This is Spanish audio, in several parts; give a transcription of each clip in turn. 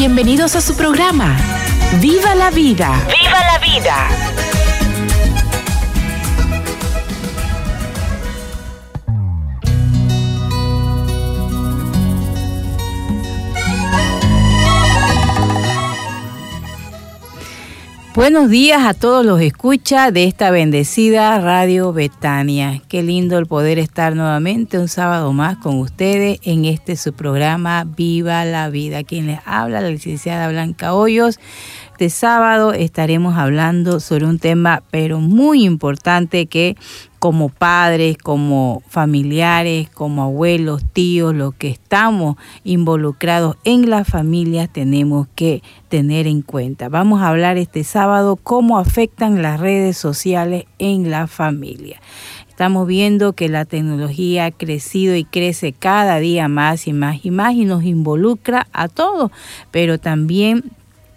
Bienvenidos a su programa. ¡Viva la vida! ¡Viva la vida! Buenos días a todos los escucha de esta bendecida Radio Betania. Qué lindo el poder estar nuevamente un sábado más con ustedes en este su programa Viva la Vida. Quien les habla, la licenciada Blanca Hoyos. Este sábado estaremos hablando sobre un tema pero muy importante que como padres, como familiares, como abuelos, tíos, los que estamos involucrados en las familias tenemos que tener en cuenta. Vamos a hablar este sábado cómo afectan las redes sociales en la familia. Estamos viendo que la tecnología ha crecido y crece cada día más y más y más y nos involucra a todos, pero también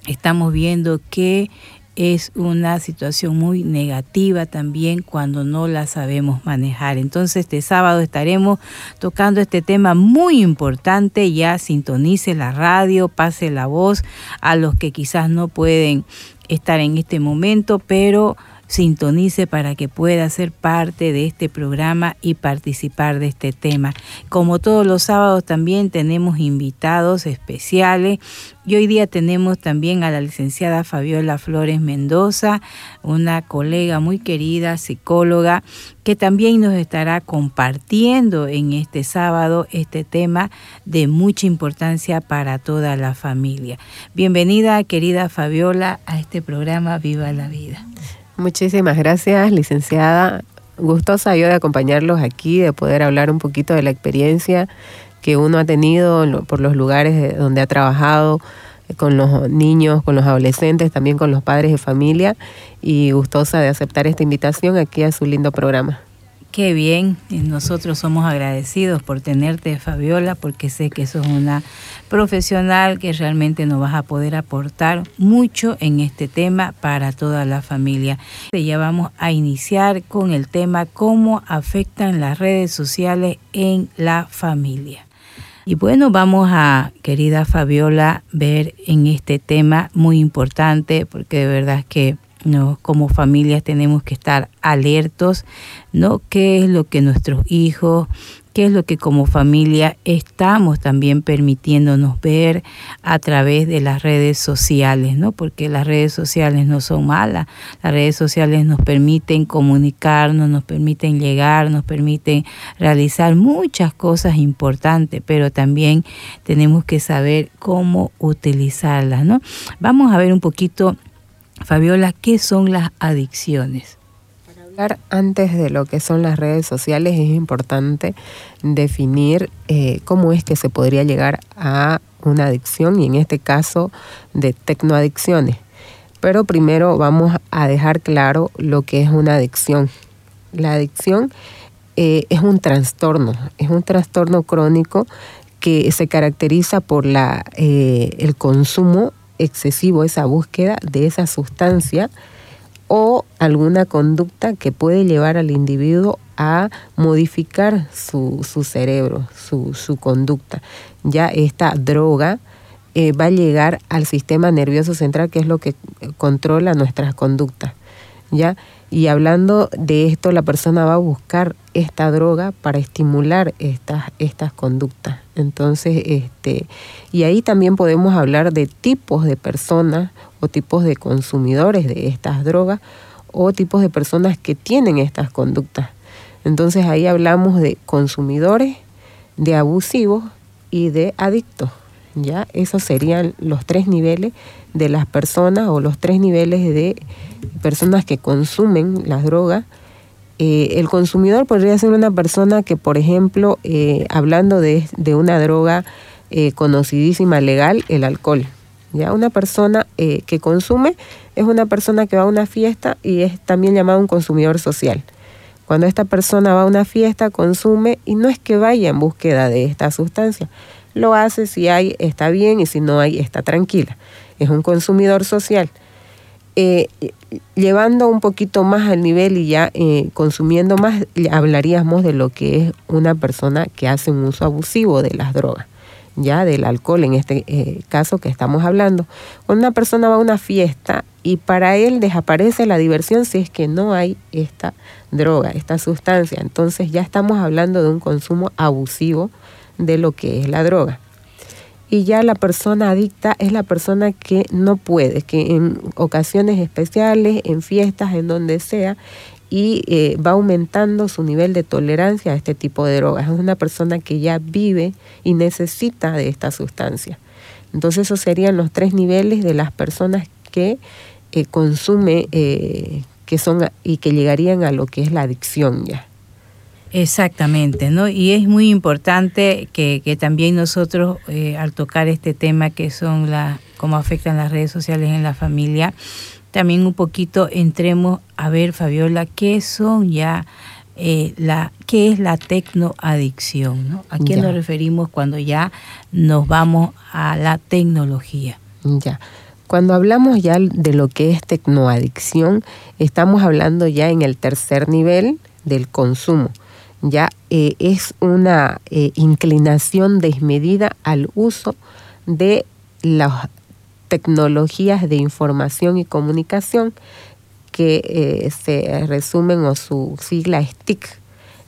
estamos viendo que es una situación muy negativa también cuando no la sabemos manejar. Entonces este sábado estaremos tocando este tema muy importante. Ya sintonice la radio, pase la voz a los que quizás no pueden estar en este momento, pero sintonice para que pueda ser parte de este programa y participar de este tema. Como todos los sábados también tenemos invitados especiales y hoy día tenemos también a la licenciada Fabiola Flores Mendoza, una colega muy querida, psicóloga, que también nos estará compartiendo en este sábado este tema de mucha importancia para toda la familia. Bienvenida, querida Fabiola, a este programa Viva la Vida. Muchísimas gracias, licenciada. Gustosa yo de acompañarlos aquí, de poder hablar un poquito de la experiencia que uno ha tenido por los lugares donde ha trabajado eh, con los niños, con los adolescentes, también con los padres de familia y gustosa de aceptar esta invitación aquí a su lindo programa. Qué bien, nosotros somos agradecidos por tenerte, Fabiola, porque sé que sos una profesional que realmente nos vas a poder aportar mucho en este tema para toda la familia. Ya vamos a iniciar con el tema cómo afectan las redes sociales en la familia. Y bueno, vamos a, querida Fabiola, ver en este tema muy importante, porque de verdad es que no, como familias tenemos que estar alertos, ¿no? ¿Qué es lo que nuestros hijos, qué es lo que como familia estamos también permitiéndonos ver a través de las redes sociales, ¿no? Porque las redes sociales no son malas, las redes sociales nos permiten comunicarnos, nos permiten llegar, nos permiten realizar muchas cosas importantes, pero también tenemos que saber cómo utilizarlas, ¿no? Vamos a ver un poquito Fabiola, ¿qué son las adicciones? Para hablar antes de lo que son las redes sociales es importante definir eh, cómo es que se podría llegar a una adicción y en este caso de tecnoadicciones. Pero primero vamos a dejar claro lo que es una adicción. La adicción eh, es un trastorno, es un trastorno crónico que se caracteriza por la, eh, el consumo excesivo esa búsqueda de esa sustancia o alguna conducta que puede llevar al individuo a modificar su, cerebro, su, conducta. Ya esta droga eh, va a llegar al sistema nervioso central, que es lo que controla nuestras conductas. ¿ya? Y hablando de esto, la persona va a buscar esta droga para estimular estas, estas conductas. Entonces, este, y ahí también podemos hablar de tipos de personas o tipos de consumidores de estas drogas o tipos de personas que tienen estas conductas. Entonces ahí hablamos de consumidores, de abusivos y de adictos. ¿ya? Esos serían los tres niveles de las personas o los tres niveles de personas que consumen las drogas. Eh, el consumidor podría ser una persona que, por ejemplo, eh, hablando de, una droga eh, conocidísima legal, el alcohol. ¿ya? Una persona que consume es una persona que va a una fiesta y es también llamado un consumidor social. Cuando esta persona va a una fiesta, consume y no es que vaya en búsqueda de esta sustancia. Lo hace si hay, está bien y si no hay, está tranquila. Es un consumidor social. Eh, llevando un poquito más al nivel y ya eh, consumiendo más, hablaríamos de lo que es una persona que hace un uso abusivo de las drogas ya del alcohol en este eh, caso que estamos hablando. Una persona va a una fiesta y para él desaparece la diversión si es que no hay esta droga, esta sustancia. Entonces ya estamos hablando de un consumo abusivo de lo que es la droga. Y ya la persona adicta es la persona que no puede, que en ocasiones especiales, en fiestas, en donde sea, y eh, va aumentando su nivel de tolerancia a este tipo de drogas. Es una persona que ya vive y necesita de esta sustancia. Entonces esos serían los tres niveles de las personas que eh, consume, eh, que son y que llegarían a lo que es la adicción ya. Exactamente, ¿no? Y es muy importante que, que también nosotros, al tocar este tema que son las, cómo afectan las redes sociales en la familia, también un poquito entremos a ver, Fabiola, qué son ya eh, la, qué es la tecnoadicción, ¿no? ¿A qué nos referimos cuando ya nos vamos a la tecnología? Ya. Cuando hablamos ya de lo que es tecnoadicción, estamos hablando ya en el tercer nivel del consumo. Ya eh, es una eh, inclinación desmedida al uso de los tecnologías de información y comunicación que eh, se resumen o su sigla es TIC,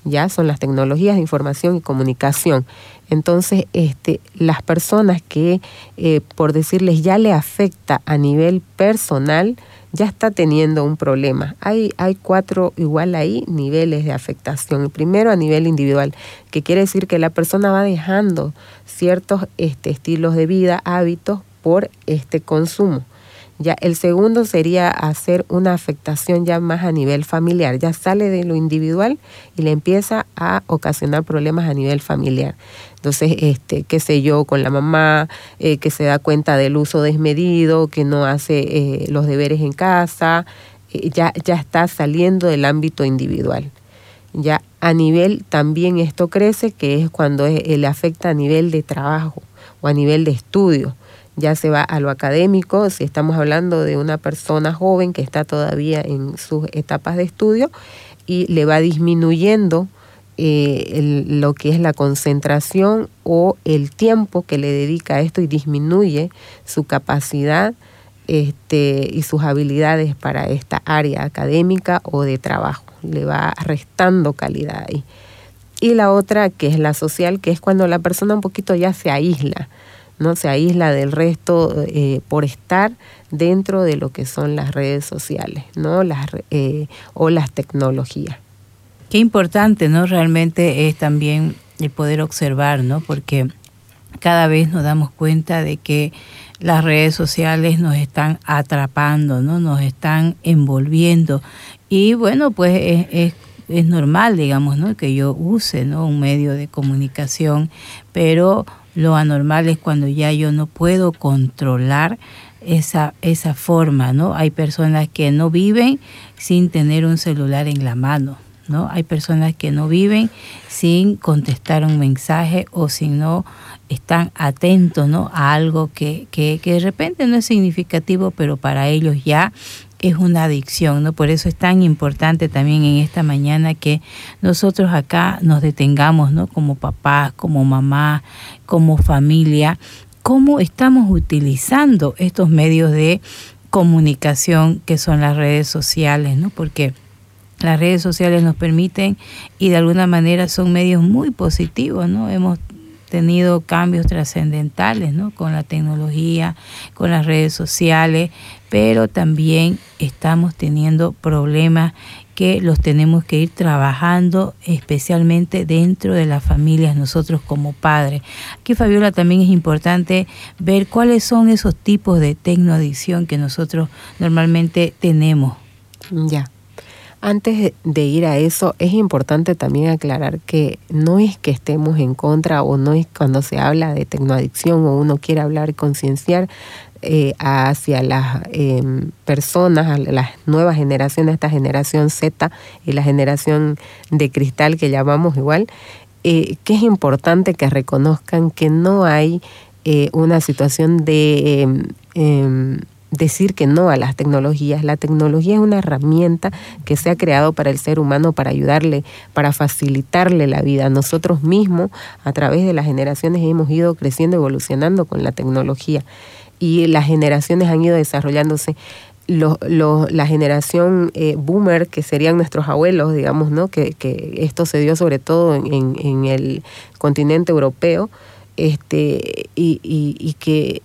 ya son las tecnologías de información y comunicación. Entonces, este, las personas que, eh, por decirles, ya le afecta a nivel personal, ya está teniendo un problema. Hay, hay cuatro, igual ahí, niveles de afectación. El primero a nivel individual, que quiere decir que la persona va dejando ciertos este, estilos de vida, hábitos, por este consumo. Ya el segundo sería hacer una afectación ya más a nivel familiar, ya sale de lo individual y le empieza a ocasionar problemas a nivel familiar. Entonces, este, qué sé yo, con la mamá, eh, que se da cuenta del uso desmedido, que no hace eh, los deberes en casa, eh, ya, ya está saliendo del ámbito individual. Ya a nivel también esto crece, que es cuando le afecta a nivel de trabajo o a nivel de estudio ya se va a lo académico, si estamos hablando de una persona joven que está todavía en sus etapas de estudio y le va disminuyendo eh, lo que es la concentración o el tiempo que le dedica a esto y disminuye su capacidad este, y sus habilidades para esta área académica o de trabajo. Le va restando calidad ahí. Y la otra, que es la social, que es cuando la persona un poquito ya se aísla no se aísla del resto eh, por estar dentro de lo que son las redes sociales no las eh, o las tecnologías. Qué importante no realmente es también el poder observar no porque cada vez nos damos cuenta de que las redes sociales nos están atrapando no nos están envolviendo. Y bueno pues es, es es normal, digamos, ¿no? que yo use ¿no? un medio de comunicación, pero lo anormal es cuando ya yo no puedo controlar esa, esa forma, ¿no? Hay personas que no viven sin tener un celular en la mano, ¿no? Hay personas que no viven sin contestar un mensaje o si no están atentos, ¿no? A algo que, que, que de repente no es significativo, pero para ellos ya es una adicción, ¿no? Por eso es tan importante también en esta mañana que nosotros acá nos detengamos, ¿no? Como papás, como mamá, como familia, cómo estamos utilizando estos medios de comunicación que son las redes sociales, ¿no? Porque las redes sociales nos permiten y de alguna manera son medios muy positivos, ¿no? Hemos tenido cambios trascendentales ¿no? con la tecnología, con las redes sociales, pero también estamos teniendo problemas que los tenemos que ir trabajando especialmente dentro de las familias nosotros como padres. Aquí Fabiola también es importante ver cuáles son esos tipos de tecnoadicción que nosotros normalmente tenemos. Ya. Antes de ir a eso, es importante también aclarar que no es que estemos en contra o no es cuando se habla de tecnoadicción o uno quiere hablar y concienciar eh, hacia las em, personas, las nuevas generaciones, esta generación Z y la generación de cristal que llamamos igual, eh, que es importante que reconozcan que no hay eh, una situación de em, em, decir que no a las tecnologías. La tecnología es una herramienta que se ha creado para el ser humano, para ayudarle, para facilitarle la vida. Nosotros mismos, a través de las generaciones, hemos ido creciendo, evolucionando con la tecnología y las generaciones han ido desarrollándose. la generación eh, boomer, que serían nuestros abuelos, digamos, ¿no? que, que esto se dio sobre todo en, en el continente europeo, este, y, y, que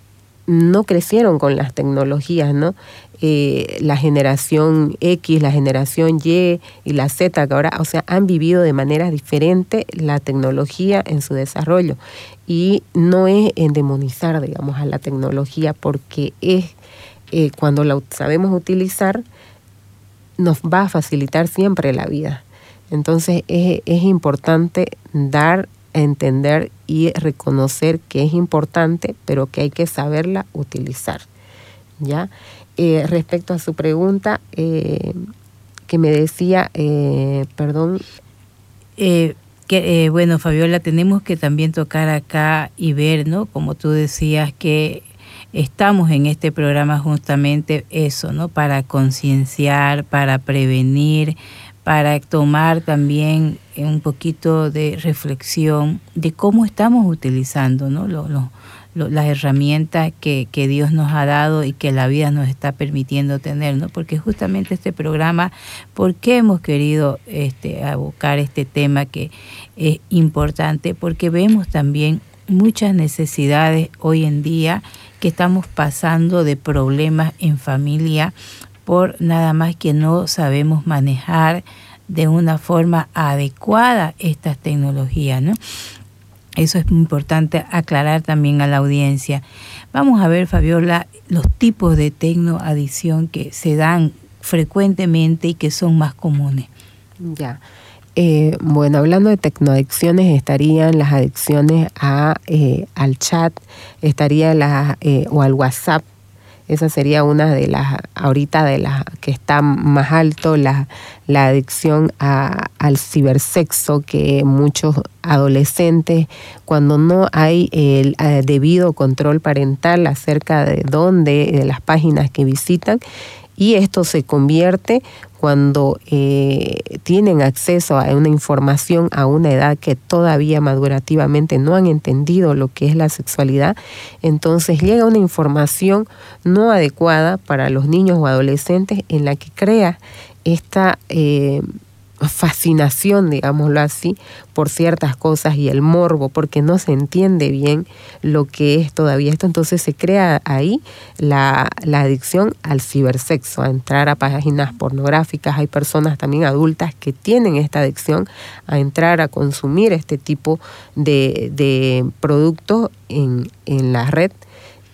no crecieron con las tecnologías, ¿no? Eh, la generación X, la generación Y y la Z, que ahora, o sea, han vivido de manera diferente la tecnología en su desarrollo. Y no es endemonizar, digamos, a la tecnología, porque es eh, cuando la sabemos utilizar, nos va a facilitar siempre la vida. Entonces es, es importante dar entender y reconocer que es importante, pero que hay que saberla utilizar. ¿ya? Eh, respecto a su pregunta, eh, que me decía, eh, perdón. que, bueno, Fabiola, tenemos que también tocar acá y ver, ¿no? Como tú decías, que estamos en este programa justamente eso, ¿no? Para concienciar, para prevenir, para tomar también un poquito de reflexión de cómo estamos utilizando ¿no? las herramientas que, que, Dios nos ha dado y que la vida nos está permitiendo tener, ¿no? porque justamente este programa, ¿por qué hemos querido este, abocar este tema que es importante? Porque vemos también muchas necesidades hoy en día que estamos pasando de problemas en familia por nada más que no sabemos manejar de una forma adecuada estas tecnologías, ¿no? Eso es importante aclarar también a la audiencia. Vamos a ver, Fabiola, los tipos de tecnoadicción que se dan frecuentemente y que son más comunes. Ya. Eh, bueno, hablando de tecnoadicciones, estarían las adicciones a, eh, al chat, estaría la, eh, o al WhatsApp, esa sería una de las, ahorita de las que está más alto, la, la adicción a, al cibersexo, que muchos adolescentes, cuando no hay el eh, debido control parental acerca de dónde, de las páginas que visitan, y esto se convierte cuando eh, tienen acceso a una información a una edad que todavía madurativamente no han entendido lo que es la sexualidad, entonces llega una información no adecuada para los niños o adolescentes en la que crea esta... Eh, fascinación, digámoslo así, por ciertas cosas y el morbo, porque no se entiende bien lo que es todavía esto. Entonces se crea ahí la, adicción al cibersexo, a entrar a páginas pornográficas. Hay personas también adultas que tienen esta adicción a entrar a consumir este tipo de, de productos en, en la red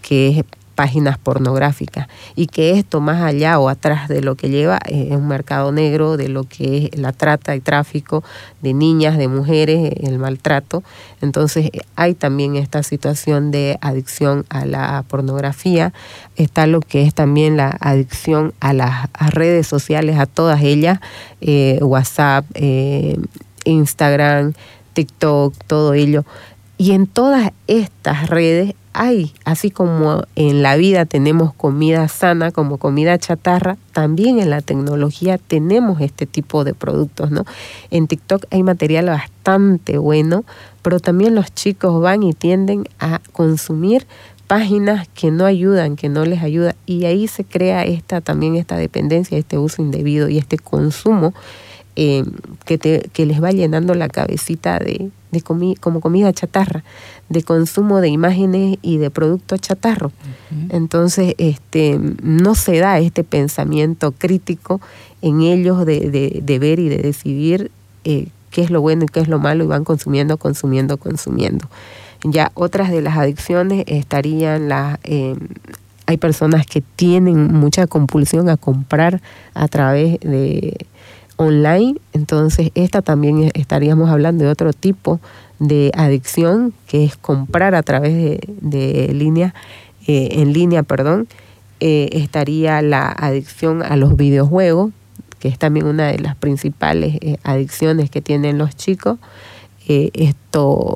que es páginas pornográficas y que esto más allá o atrás de lo que lleva es un mercado negro, de lo que es la trata y tráfico de niñas, de mujeres, el maltrato. Entonces hay también esta situación de adicción a la pornografía, está lo que es también la adicción a las redes sociales, a todas ellas, eh, WhatsApp, eh, Instagram, TikTok, todo ello. Y en todas estas redes hay, así como en la vida tenemos comida sana como comida chatarra, también en la tecnología tenemos este tipo de productos, ¿no? En TikTok hay material bastante bueno, pero también los chicos van y tienden a consumir páginas que no ayudan, que no les ayuda y ahí se crea esta también esta dependencia, este uso indebido y este consumo eh, que, te, que les va llenando la cabecita de, de como comida chatarra, de consumo de imágenes y de productos chatarros. Entonces, este, no se da este pensamiento crítico en ellos de, de, ver y de decidir eh, qué es lo bueno y qué es lo malo y van consumiendo, consumiendo, consumiendo. Ya otras de las adicciones estarían las... Eh, hay personas que tienen mucha compulsión a comprar a través de online, entonces esta también estaríamos hablando de otro tipo de adicción que es comprar a través de, de línea, eh, en línea, perdón, eh, estaría la adicción a los videojuegos, que es también una de las principales eh, adicciones que tienen los chicos. esto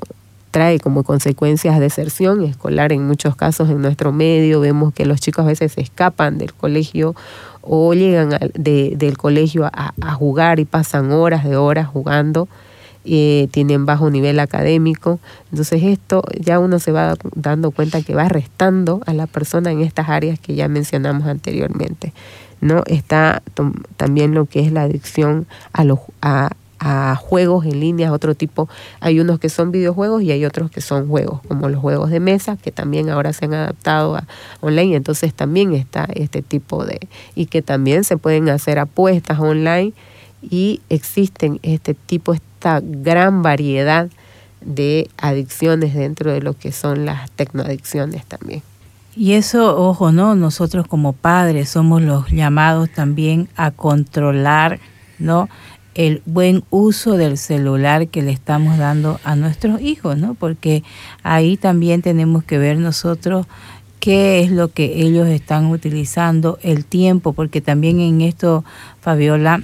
trae como consecuencias deserción escolar en muchos casos en nuestro medio. Vemos que los chicos a veces se escapan del colegio o llegan del colegio a, a, jugar y pasan horas de horas jugando. Eh, tienen bajo nivel académico. Entonces esto ya uno se va dando cuenta que va restando a la persona en estas áreas que ya mencionamos anteriormente. ¿no? Está también lo que es la adicción a, los, a, a juegos en línea, otro tipo. Hay unos que son videojuegos y hay otros que son juegos, como los juegos de mesa, que también ahora se han adaptado a online. Entonces también está este tipo de... y que también se pueden hacer apuestas online y existen este tipo, esta gran variedad de adicciones dentro de lo que son las tecnoadicciones también. Y eso, ojo, ¿no? Nosotros como padres somos los llamados también a controlar, ¿no? El buen uso del celular que le estamos dando a nuestros hijos, ¿no? Porque ahí también tenemos que ver nosotros qué es lo que ellos están utilizando, el tiempo, porque también en esto, Fabiola,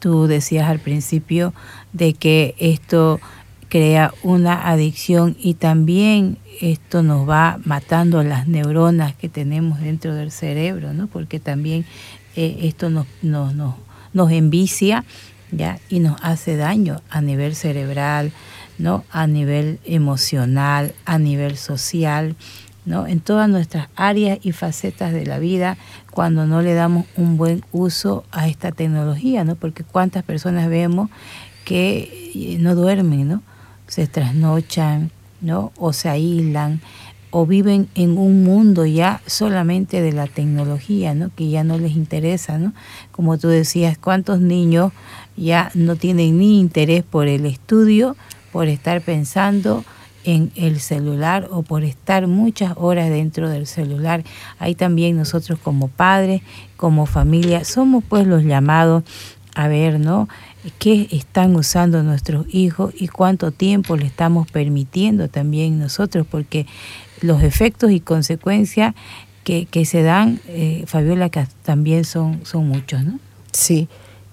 Tú decías al principio de que esto crea una adicción y también esto nos va matando las neuronas que tenemos dentro del cerebro, ¿no? Porque también eh, esto nos, nos, nos, nos envicia ¿ya? y nos hace daño a nivel cerebral, ¿no? A nivel emocional, a nivel social ¿no? en todas nuestras áreas y facetas de la vida cuando no le damos un buen uso a esta tecnología, ¿no? porque cuántas personas vemos que eh, no duermen, ¿no? se trasnochan ¿no? o se aíslan o viven en un mundo ya solamente de la tecnología, ¿no? que ya no les interesa, ¿no? Como tú decías, cuántos niños ya no tienen ni interés por el estudio, por estar pensando en el celular o por estar muchas horas dentro del celular. Ahí también nosotros como padres, como familia, somos pues los llamados a ver, ¿no? ¿Qué están usando nuestros hijos y cuánto tiempo le estamos permitiendo también nosotros? Porque los efectos y consecuencias que, que se dan, eh, Fabiola, que también son, son muchos, ¿no? Sí,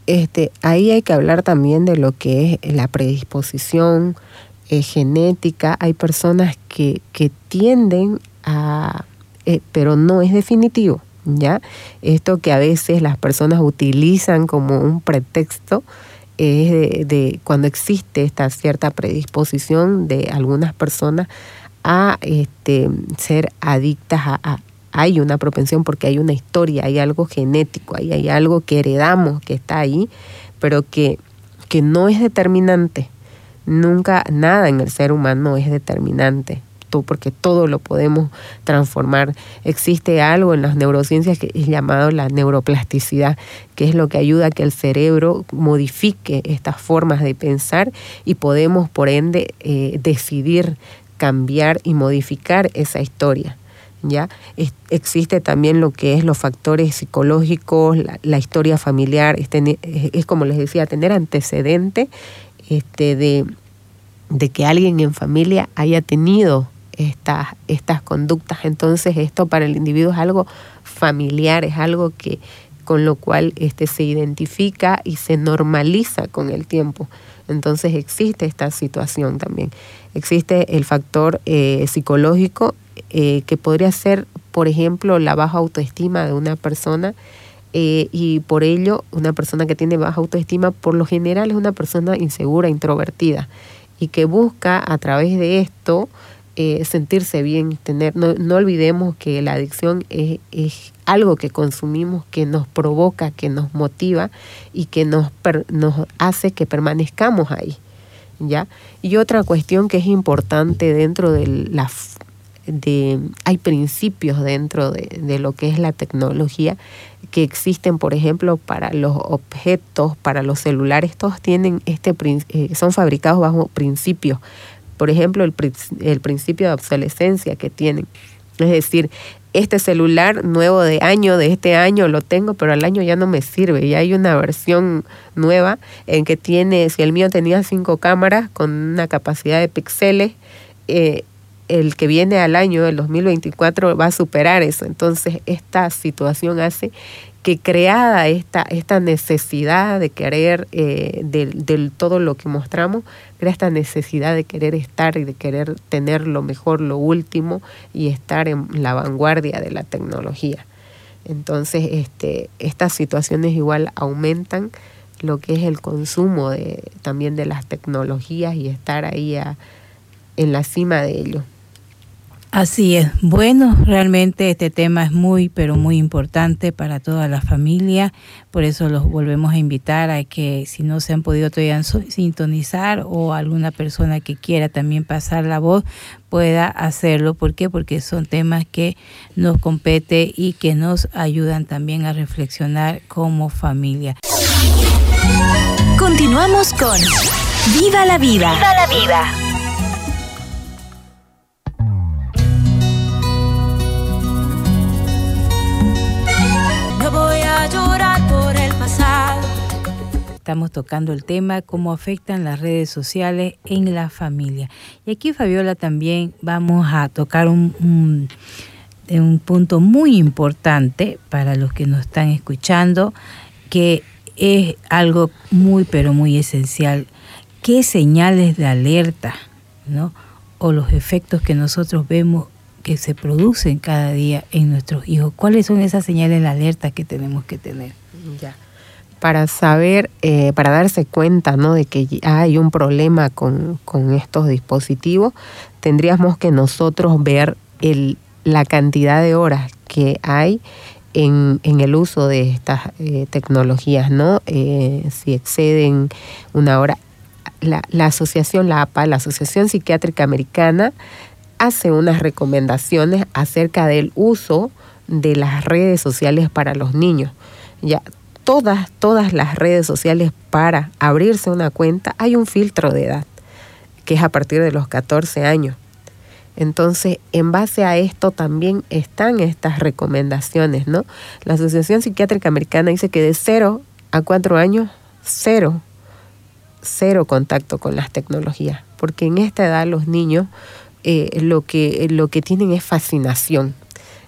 este, ahí hay que hablar también de lo que es la predisposición, eh, genética, hay personas que, que tienden a, eh, pero no es definitivo, ¿ya? Esto que a veces las personas utilizan como un pretexto es de, cuando existe esta cierta predisposición de algunas personas a este, ser adictas a, hay una propensión porque hay una historia, hay algo genético, hay, hay algo que heredamos que está ahí, pero que, que no es determinante. Nunca nada en el ser humano es determinante, porque todo lo podemos transformar. Existe algo en las neurociencias que es llamado la neuroplasticidad, que es lo que ayuda a que el cerebro modifique estas formas de pensar y podemos, por ende, eh, decidir cambiar y modificar esa historia. ¿Ya? existe también lo que es los factores psicológicos, la, historia familiar, es, es, como les decía, tener antecedente este, de, de que alguien en familia haya tenido estas conductas. Entonces esto para el individuo es algo familiar, es algo que con lo cual este, se identifica y se normaliza con el tiempo. Entonces existe esta situación también. Existe el factor eh, psicológico eh, que podría ser, por ejemplo, la baja autoestima de una persona eh, y por ello una persona que tiene baja autoestima por lo general es una persona insegura, introvertida y que busca a través de esto sentirse bien, tener, no, no, olvidemos que la adicción es, algo que consumimos, que nos provoca, que nos motiva y que nos, nos hace que permanezcamos ahí. ¿ya? Y otra cuestión que es importante dentro de la de, hay principios dentro de, de, lo que es la tecnología que existen, por ejemplo, para los objetos, para los celulares, todos tienen este, eh, son fabricados bajo principios. Por ejemplo, el, el principio de obsolescencia que tienen. Es decir, este celular nuevo de año, de este año lo tengo, pero al año ya no me sirve. Ya hay una versión nueva en que tiene, si el mío tenía cinco cámaras con una capacidad de píxeles, eh, el que viene al año, el 2024, va a superar eso. Entonces, esta situación hace que creada esta, esta necesidad de querer, eh, del, todo lo que mostramos, crea esta necesidad de querer estar y de querer tener lo mejor, lo último y estar en la vanguardia de la tecnología. Entonces, este, estas situaciones igual aumentan lo que es el consumo de, también de las tecnologías y estar ahí en la cima de ello. Así es. Bueno, realmente este tema es muy, pero muy importante para toda la familia. Por eso los volvemos a invitar a que si no se han podido todavía sintonizar o alguna persona que quiera también pasar la voz pueda hacerlo. ¿Por qué? Porque son temas que nos compete y que nos ayudan también a reflexionar como familia. Continuamos con Viva la vida. Viva la vida. Estamos tocando el tema cómo afectan las redes sociales en la familia. Y aquí, Fabiola, también vamos a tocar un, un, un punto muy importante para los que nos están escuchando, que es algo muy, pero muy esencial. ¿Qué señales de alerta, ¿no? o los efectos que nosotros vemos que se producen cada día en nuestros hijos? ¿Cuáles son esas señales de alerta que tenemos que tener? Ya para saber, eh, para darse cuenta ¿no? de que hay un problema con, estos dispositivos, tendríamos que nosotros ver el, la cantidad de horas que hay en, el uso de estas eh, tecnologías, ¿no? Eh, si exceden una hora. La, la asociación, la APA, la Asociación Psiquiátrica Americana, hace unas recomendaciones acerca del uso de las redes sociales para los niños. Ya todas, todas las redes sociales para abrirse una cuenta, hay un filtro de edad, que es a partir de los 14 años. Entonces, en base a esto también están estas recomendaciones, ¿no? La Asociación Psiquiátrica Americana dice que de 0 a 4 años, cero, cero contacto con las tecnologías, porque en esta edad los niños eh, lo, que, lo que tienen es fascinación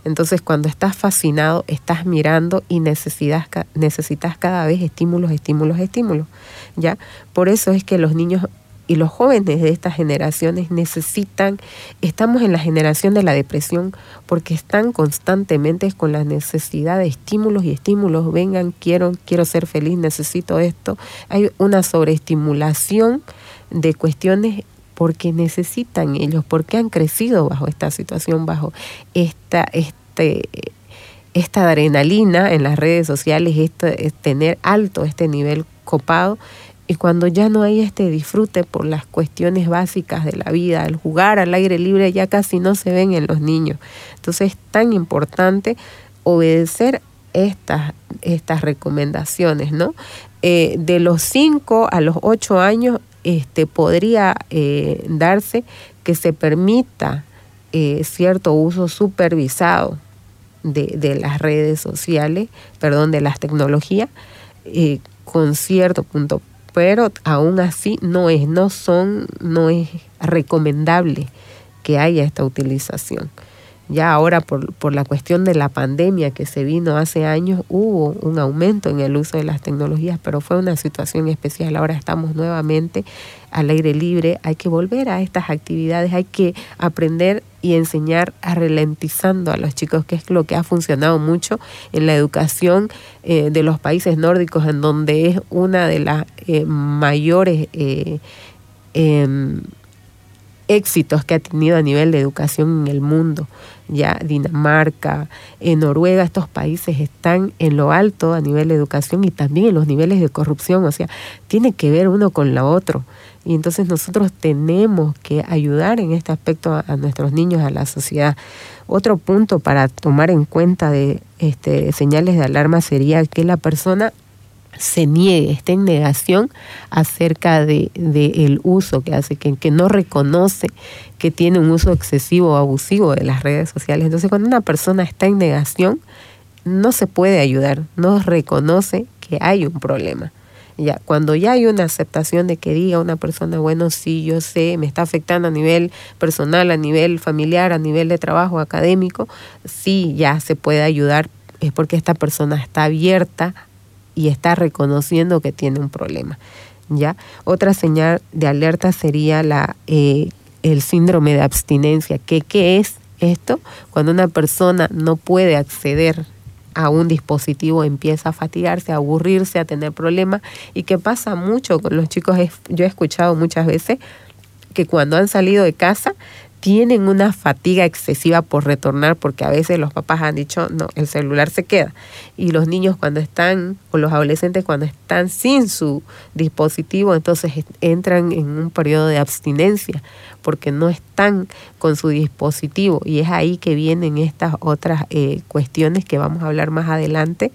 entonces cuando estás fascinado, estás mirando y necesitas, necesitas cada vez estímulos, estímulos, estímulos. ¿ya? Por eso es que los niños y los jóvenes de estas generaciones necesitan, estamos en la generación de la depresión porque están constantemente con la necesidad de estímulos y estímulos, vengan, quiero, quiero ser feliz, necesito esto. Hay una sobreestimulación de cuestiones porque necesitan ellos, porque han crecido bajo esta situación, bajo esta, este, esta adrenalina en las redes sociales, esto, es tener alto este nivel copado. Y cuando ya no hay este disfrute por las cuestiones básicas de la vida, el jugar al aire libre ya casi no se ven en los niños. Entonces es tan importante obedecer estas, estas recomendaciones, ¿no? Eh, de los 5 a los 8 años este, podría eh, darse que se permita eh, cierto uso supervisado de, las redes sociales, perdón, de las tecnologías, eh, con cierto punto, pero aún así no es, no son, no es recomendable que haya esta utilización. Ya ahora por, por la cuestión de la pandemia que se vino hace años, hubo un aumento en el uso de las tecnologías, pero fue una situación especial. Ahora estamos nuevamente al aire libre, hay que volver a estas actividades, hay que aprender y enseñar a ralentizando a los chicos, que es lo que ha funcionado mucho en la educación eh, de los países nórdicos, en donde es una de las eh, mayores... Eh, em, éxitos que ha tenido a nivel de educación en el mundo. Ya Dinamarca, en Noruega, estos países están en lo alto a nivel de educación y también en los niveles de corrupción. O sea, tiene que ver uno con lo otro. Y entonces nosotros tenemos que ayudar en este aspecto a, nuestros niños, a la sociedad. Otro punto para tomar en cuenta de este, señales de alarma sería que la persona se niegue, esté en negación acerca de, el uso que hace, que no reconoce que tiene un uso excesivo o abusivo de las redes sociales. Entonces, cuando una persona está en negación, no se puede ayudar, no reconoce que hay un problema. Ya, cuando ya hay una aceptación de que diga una persona, bueno, sí, yo sé, me está afectando a nivel personal, a nivel familiar, a nivel de trabajo académico, sí, ya se puede ayudar, es porque esta persona está abierta y está reconociendo que tiene un problema. ¿ya? Otra señal de alerta sería la, eh, el síndrome de abstinencia. ¿Qué, ¿Qué es esto? Cuando una persona no puede acceder a un dispositivo empieza a fatigarse, a aburrirse, a tener problemas y que pasa mucho con los chicos. Yo he escuchado muchas veces que cuando han salido de casa tienen una fatiga excesiva por retornar porque a veces los papás han dicho, no, el celular se queda. Y los niños cuando están, o los adolescentes cuando están sin su dispositivo, entonces entran en un periodo de abstinencia porque no están con su dispositivo. Y es ahí que vienen estas otras eh, cuestiones que vamos a hablar más adelante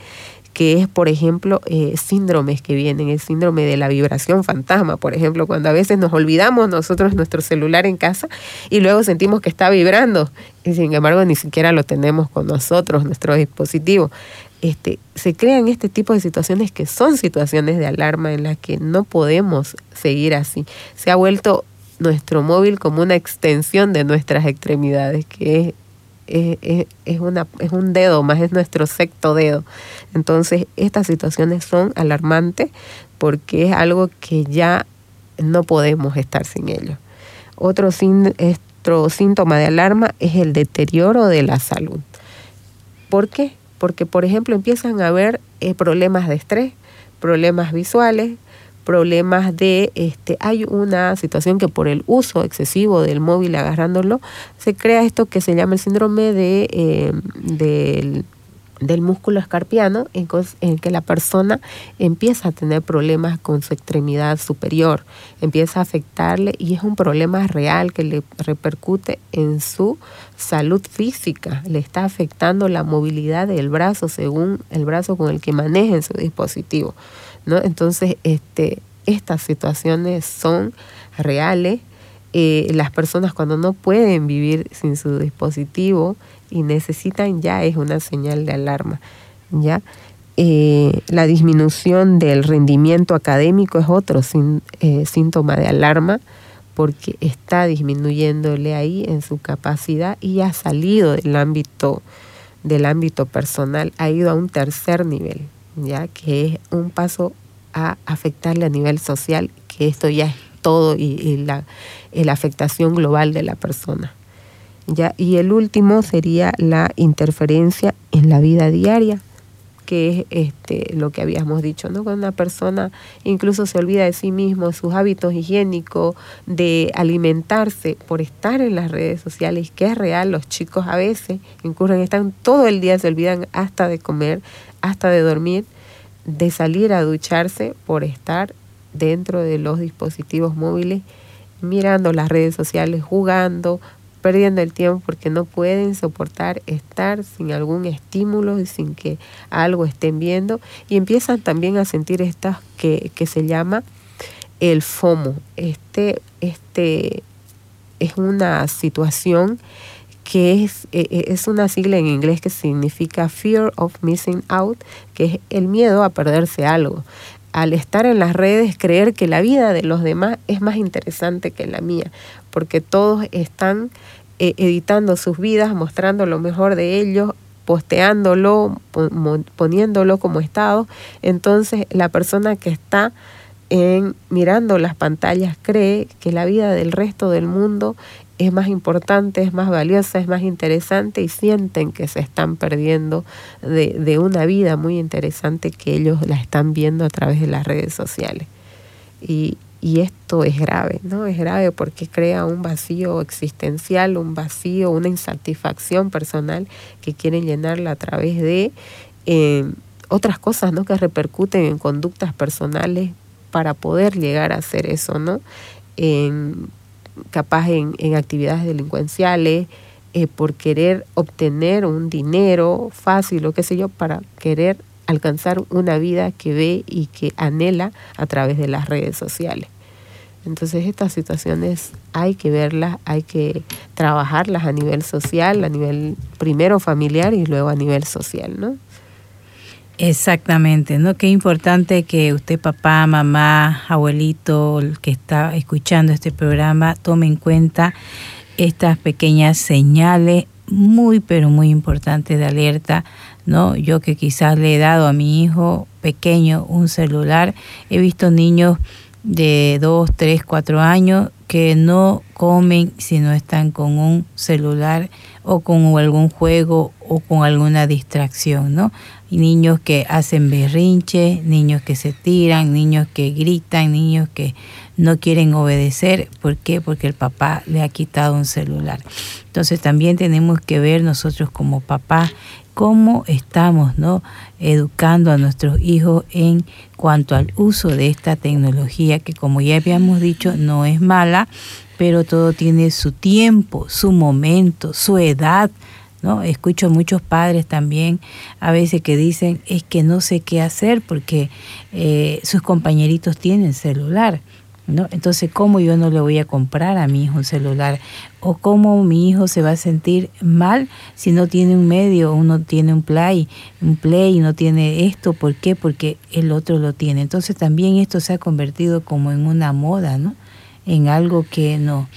que es, por ejemplo, eh, síndromes que vienen, el síndrome de la vibración fantasma, por ejemplo, cuando a veces nos olvidamos nosotros nuestro celular en casa y luego sentimos que está vibrando y sin embargo ni siquiera lo tenemos con nosotros, nuestro dispositivo. Este, se crean este tipo de situaciones que son situaciones de alarma en las que no podemos seguir así. Se ha vuelto nuestro móvil como una extensión de nuestras extremidades, que es es, una, es un dedo más, es nuestro sexto dedo. Entonces, estas situaciones son alarmantes porque es algo que ya no podemos estar sin ello. Otro, otro síntoma de alarma es el deterioro de la salud. ¿Por qué? Porque, por ejemplo, empiezan a haber eh, problemas de estrés, problemas visuales, problemas de, este, hay una situación que por el uso excesivo del móvil agarrándolo, se crea esto que se llama el síndrome de, eh, del, músculo escarpiano, en, en, que la persona empieza a tener problemas con su extremidad superior, empieza a afectarle y es un problema real que le repercute en su salud física, le está afectando la movilidad del brazo según el brazo con el que maneja su dispositivo. ¿No? Entonces, este, estas situaciones son reales. Eh, las personas cuando no pueden vivir sin su dispositivo y necesitan ya es una señal de alarma. ¿ya? Eh, la disminución del rendimiento académico es otro eh, síntoma de alarma porque está disminuyéndole ahí en su capacidad y ha salido del ámbito del ámbito personal, ha ido a un tercer nivel, ya que es un paso a afectarle a nivel social, que esto ya es todo y, la, afectación global de la persona. ¿ya? Y el último sería la interferencia en la vida diaria, que es este, lo que habíamos dicho, ¿no? Cuando una persona incluso se olvida de sí mismo, sus hábitos higiénicos, de alimentarse por estar en las redes sociales, que es real, los chicos a veces incurren, están todo el día, se olvidan hasta de comer, hasta de dormir, de salir a ducharse por estar dentro de los dispositivos móviles, mirando las redes sociales, jugando, perdiendo el tiempo porque no pueden soportar estar sin algún estímulo y sin que algo estén viendo y empiezan también a sentir estas que, que se llama el FOMO. Este, este es una situación que es, e, e, es una sigla en inglés que significa Fear of Missing Out, que es el miedo a perderse algo. Al estar en las redes, creer que la vida de los demás es más interesante que la mía, porque todos están eh, editando sus vidas, mostrando lo mejor de ellos, posteándolo, poniéndolo como estado. Entonces, la persona que está en mirando las pantallas cree que la vida del resto del mundo es más importante, es más valiosa, es más interesante y sienten que se están perdiendo de, de, una vida muy interesante que ellos la están viendo a través de las redes sociales. Y, y esto es grave, ¿no? Es grave porque crea un vacío existencial, un vacío, una insatisfacción personal que quieren llenarla a través de eh, otras cosas, ¿no? Que repercuten en conductas personales para poder llegar a hacer eso, ¿no? Capaz en, en actividades delincuenciales, eh, por querer obtener un dinero fácil o qué sé yo, para querer alcanzar una vida que ve y que anhela a través de las redes sociales. Entonces estas situaciones hay que verlas, hay que trabajarlas a nivel social, a nivel primero familiar y luego a nivel social, ¿no? Exactamente, ¿no? Qué importante que usted, papá, mamá, abuelito, el que está escuchando este programa, tome en cuenta estas pequeñas señales muy, pero muy importantes de alerta, ¿no? Yo que quizás le he dado a mi hijo pequeño un celular, he visto niños de 2, 3, 4 años que no comen si no están con un celular o con algún juego o con alguna distracción, ¿no? Niños que hacen berrinche, niños que se tiran, niños que gritan, niños que no quieren obedecer. ¿Por qué? Porque el papá le ha quitado un celular. Entonces también tenemos que ver nosotros como papá cómo estamos ¿no? educando a nuestros hijos en cuanto al uso de esta tecnología que como ya habíamos dicho no es mala, pero todo tiene su tiempo, su momento, su edad. ¿No? Escucho muchos padres también a veces que dicen es que no sé qué hacer porque eh, sus compañeritos tienen celular. ¿no? Entonces, ¿cómo yo no le voy a comprar a mi hijo un celular? ¿O cómo mi hijo se va a sentir mal si no tiene un medio, uno tiene un play, un play no tiene esto? ¿Por qué? Porque el otro lo tiene. Entonces, también esto se ha convertido como en una moda, ¿no? En algo que no,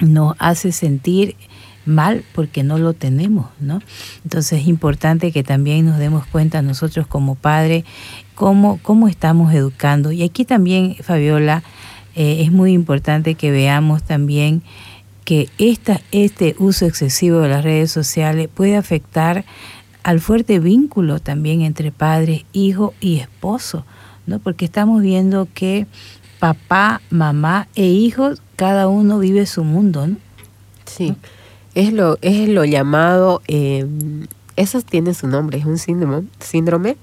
nos hace sentir mal porque no lo tenemos, ¿no? Entonces es importante que también nos demos cuenta nosotros como padres cómo, cómo estamos educando. Y aquí también, Fabiola, eh, es muy importante que veamos también que esta, este uso excesivo de las redes sociales puede afectar al fuerte vínculo también entre padres, hijo y esposo, ¿no? Porque estamos viendo que papá, mamá e hijos, cada uno vive su mundo, ¿no? Sí, es lo, es lo llamado, eh, eso tiene su nombre, es un síndrome, síndrome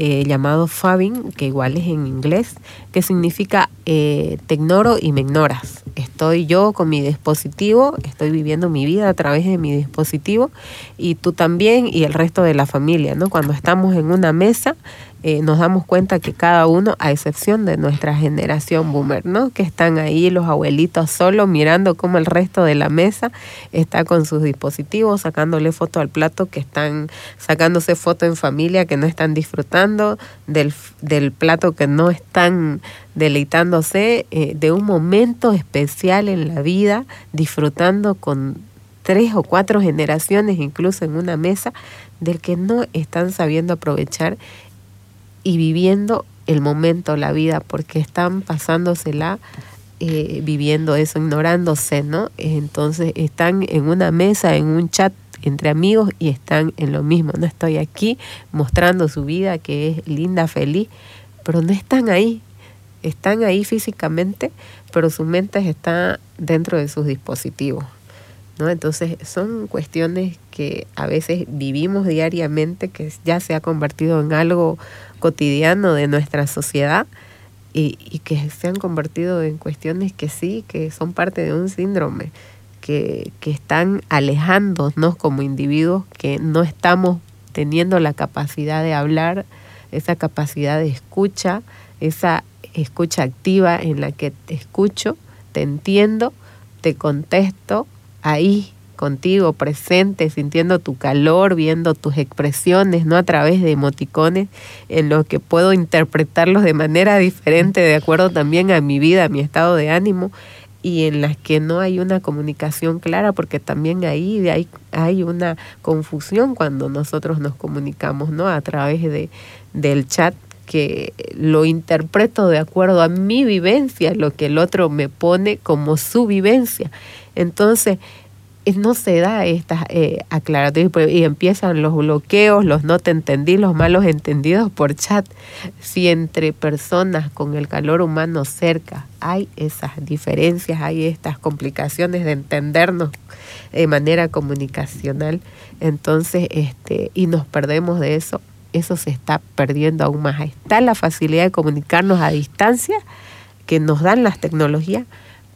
eh, llamado Fabin, que igual es en inglés, que significa eh, te ignoro y me ignoras. Estoy yo con mi dispositivo, estoy viviendo mi vida a través de mi dispositivo y tú también y el resto de la familia, ¿no? Cuando estamos en una mesa, eh, nos damos cuenta que cada uno, a excepción de nuestra generación boomer, ¿no? Que están ahí los abuelitos solo mirando cómo el resto de la mesa está con sus dispositivos, sacándole foto al plato, que están sacándose foto en familia, que no están disfrutando del, del plato, que no están deleitándose eh, de un momento especial en la vida, disfrutando con tres o cuatro generaciones incluso en una mesa, del que no están sabiendo aprovechar y viviendo el momento, la vida, porque están pasándosela eh, viviendo eso, ignorándose, ¿no? Entonces están en una mesa, en un chat entre amigos y están en lo mismo. No estoy aquí mostrando su vida que es linda, feliz, pero no están ahí. Están ahí físicamente, pero su mente está dentro de sus dispositivos. ¿No? Entonces son cuestiones que a veces vivimos diariamente, que ya se ha convertido en algo cotidiano de nuestra sociedad y, y, que se han convertido en cuestiones que sí, que son parte de un síndrome, que, que están alejándonos como individuos, que no estamos teniendo la capacidad de hablar, esa capacidad de escucha, esa escucha activa en la que te escucho, te entiendo, te contesto ahí contigo, presente, sintiendo tu calor, viendo tus expresiones, no a través de emoticones, en los que puedo interpretarlos de manera diferente, de acuerdo también a mi vida, a mi estado de ánimo, y en las que no hay una comunicación clara, porque también ahí hay, hay una confusión cuando nosotros nos comunicamos, ¿no? A través de, del chat que lo interpreto de acuerdo a mi vivencia, lo que el otro me pone como su vivencia. Entonces, no se da estas eh, pues, y empiezan los bloqueos, los no te entendí, los malos entendidos por chat. Si entre personas con el calor humano cerca hay esas diferencias, hay estas complicaciones de entendernos de manera comunicacional, entonces, este, y nos perdemos de eso, eso se está perdiendo aún más. Está la facilidad de comunicarnos a distancia que nos dan las tecnologías,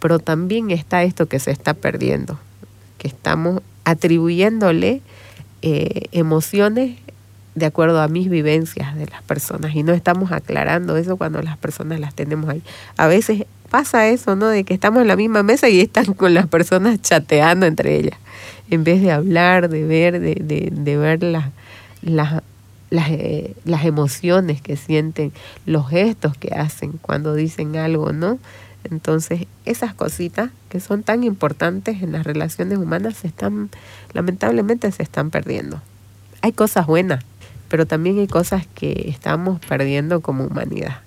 pero también está esto que se está perdiendo que estamos atribuyéndole eh, emociones de acuerdo a mis vivencias de las personas y no estamos aclarando eso cuando las personas las tenemos ahí. A veces pasa eso, ¿no? De que estamos en la misma mesa y están con las personas chateando entre ellas, en vez de hablar, de ver, de, de, de ver las, las, las, eh, las emociones que sienten, los gestos que hacen cuando dicen algo, ¿no? Entonces, esas cositas que son tan importantes en las relaciones humanas se están, lamentablemente se están perdiendo. Hay cosas buenas, pero también hay cosas que estamos perdiendo como humanidad.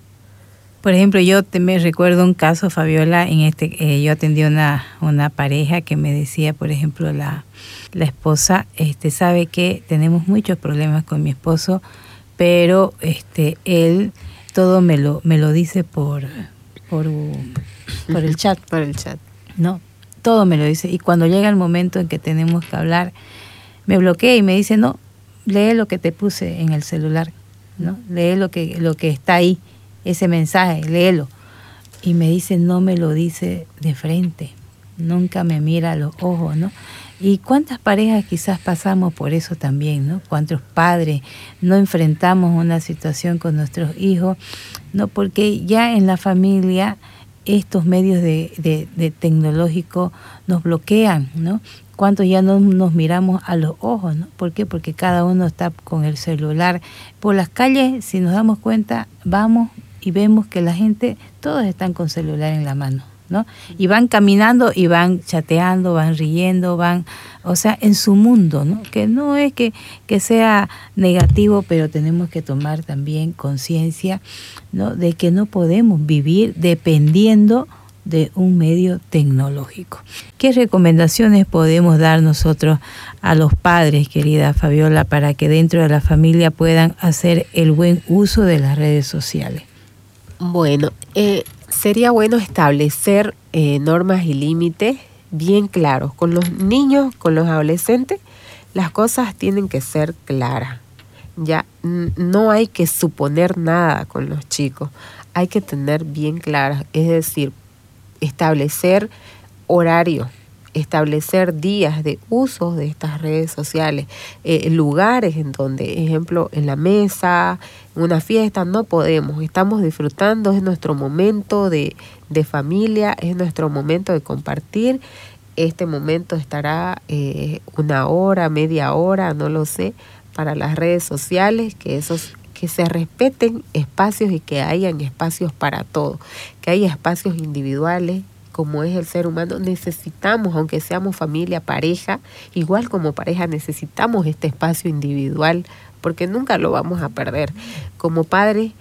Por ejemplo, yo me recuerdo un caso, Fabiola, en este, eh, yo atendí una, una pareja que me decía, por ejemplo, la, la esposa, este, sabe que tenemos muchos problemas con mi esposo, pero este, él todo me lo, me lo dice por, por, por el chat. Por el chat. No, todo me lo dice. Y cuando llega el momento en que tenemos que hablar, me bloquea y me dice, no, lee lo que te puse en el celular, ¿no? Lee lo que, lo que está ahí, ese mensaje, léelo. Y me dice, no me lo dice de frente, nunca me mira a los ojos, ¿no? ¿Y cuántas parejas quizás pasamos por eso también, ¿no? Cuántos padres no enfrentamos una situación con nuestros hijos, ¿no? Porque ya en la familia estos medios de, tecnológico nos bloquean, ¿no? ¿Cuántos ya no nos miramos a los ojos, ¿no? ¿Por qué? Porque cada uno está con el celular. Por las calles, si nos damos cuenta, vamos y vemos que la gente, todos están con celular en la mano, ¿no? Y van caminando y van chateando, van riendo, van, o sea, en su mundo, ¿no? Que no es que, que sea negativo, pero tenemos que tomar también conciencia, ¿no? De que no podemos vivir dependiendo de un medio tecnológico. ¿Qué recomendaciones podemos dar nosotros a los padres, querida Fabiola, para que dentro de la familia puedan hacer el buen uso de las redes sociales? Bueno, eh, sería bueno establecer eh, normas y límites bien claros. Con los niños, con los adolescentes, las cosas tienen que ser claras. Ya no hay que suponer nada con los chicos. Hay que tener bien claras, es decir, establecer horario, establecer días de uso de estas redes sociales, eh, lugares en donde, ejemplo, en la mesa, en una fiesta, no podemos, estamos disfrutando, es nuestro momento de, de familia, es nuestro momento de compartir. Este momento estará eh, una hora, media hora, no lo sé, para las redes sociales, que esos que se respeten espacios y que hayan espacios para todo, que haya espacios individuales, como es el ser humano, necesitamos, aunque seamos familia, pareja, igual como pareja necesitamos este espacio individual, porque nunca lo vamos a perder. Como padres,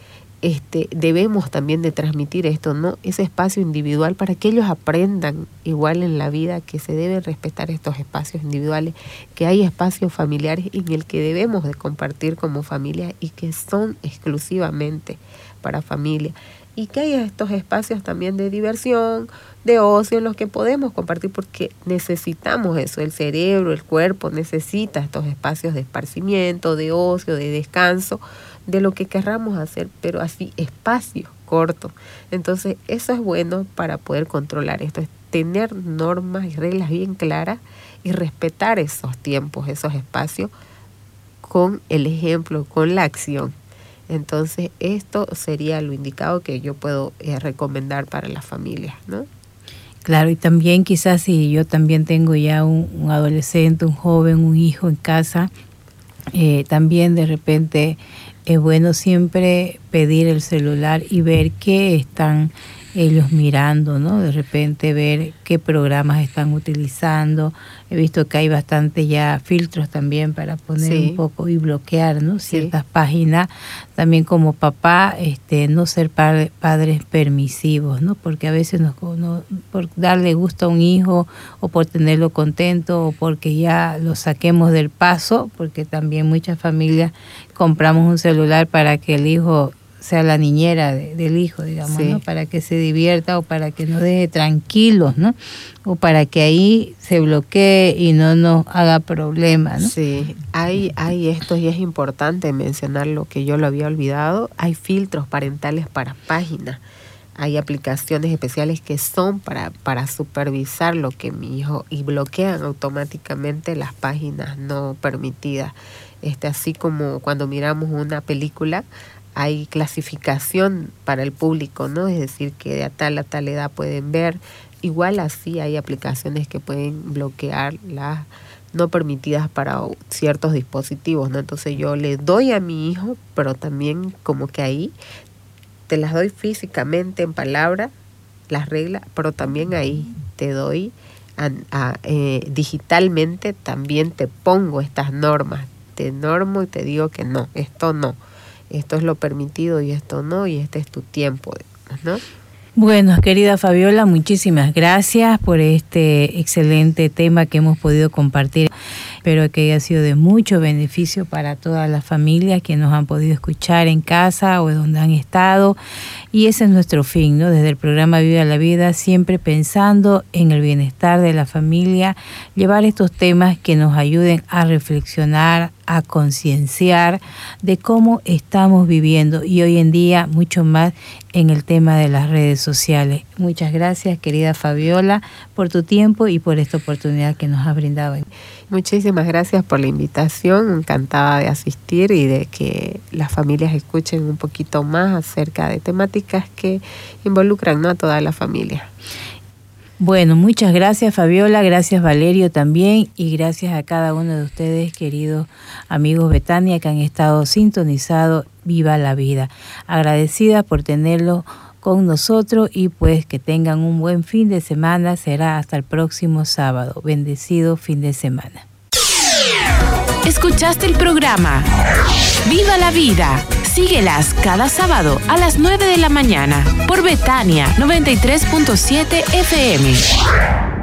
este, debemos también de transmitir esto, ¿no? Ese espacio individual para que ellos aprendan igual en la vida que se deben respetar estos espacios individuales, que hay espacios familiares en el que debemos de compartir como familia y que son exclusivamente para familia y que haya estos espacios también de diversión, de ocio en los que podemos compartir porque necesitamos eso, el cerebro, el cuerpo necesita estos espacios de esparcimiento, de ocio, de descanso, de lo que querramos hacer, pero así espacios cortos. Entonces, eso es bueno para poder controlar esto, es tener normas y reglas bien claras y respetar esos tiempos, esos espacios con el ejemplo, con la acción. Entonces, esto sería lo indicado que yo puedo eh, recomendar para las familias, ¿no? Claro, y también quizás si yo también tengo ya un, adolescente, un joven, un hijo en casa, eh, también de repente es bueno siempre pedir el celular y ver qué están ellos mirando, ¿no? De repente ver qué programas están utilizando. He visto que hay bastante ya filtros también para poner Sí. un poco y bloquear, ¿no? Sí. Ciertas páginas. También como papá, este, no ser padre- padres permisivos, ¿no? Porque a veces nos, no- por darle gusto a un hijo o por tenerlo contento o porque ya lo saquemos del paso, porque también muchas familias compramos un celular para que el hijo sea la niñera de- del hijo, digamos, Sí. ¿no? Para que se divierta o para que nos deje tranquilos, ¿no? O para que ahí se bloquee y no nos haga problemas, ¿no? Sí, hay, hay esto y es importante mencionar lo que yo lo había olvidado. Hay filtros parentales para páginas. Hay aplicaciones especiales que son para, para supervisar lo que mi hijo y bloquean automáticamente las páginas no permitidas. Este, así como cuando miramos una película, hay clasificación para el público, ¿no? Es decir, que de a tal a tal edad pueden ver. Igual así hay aplicaciones que pueden bloquear las no permitidas para ciertos dispositivos, ¿no? Entonces yo le doy a mi hijo, pero también como que ahí te las doy físicamente en palabra, las reglas, pero también ahí te doy eh, digitalmente, también te pongo estas normas, te normo y te digo que no, esto no, esto es lo permitido y esto no, y este es tu tiempo, ¿no? Bueno, querida Fabiola, muchísimas gracias por este excelente tema que hemos podido compartir. Espero que haya sido de mucho beneficio para todas las familias que nos han podido escuchar en casa o donde han estado. Y ese es nuestro fin, ¿no? Desde el programa Viva la Vida, siempre pensando en el bienestar de la familia, llevar estos temas que nos ayuden a reflexionar, a concienciar de cómo estamos viviendo y hoy en día mucho más en el tema de las redes sociales. Muchas gracias, querida Fabiola, por tu tiempo y por esta oportunidad que nos ha brindado. Muchísimas gracias por la invitación, encantada de asistir y de que las familias escuchen un poquito más acerca de temáticas que involucran ¿no? a toda la familia. Bueno, muchas gracias Fabiola, gracias Valerio también y gracias a cada uno de ustedes, queridos amigos Betania, que han estado sintonizados. Viva la vida. Agradecida por tenerlo con nosotros y pues que tengan un buen fin de semana. Será hasta el próximo sábado. Bendecido fin de semana. Escuchaste el programa Viva la vida. Síguelas cada sábado a las 9 de la mañana por Betania 93.7 FM.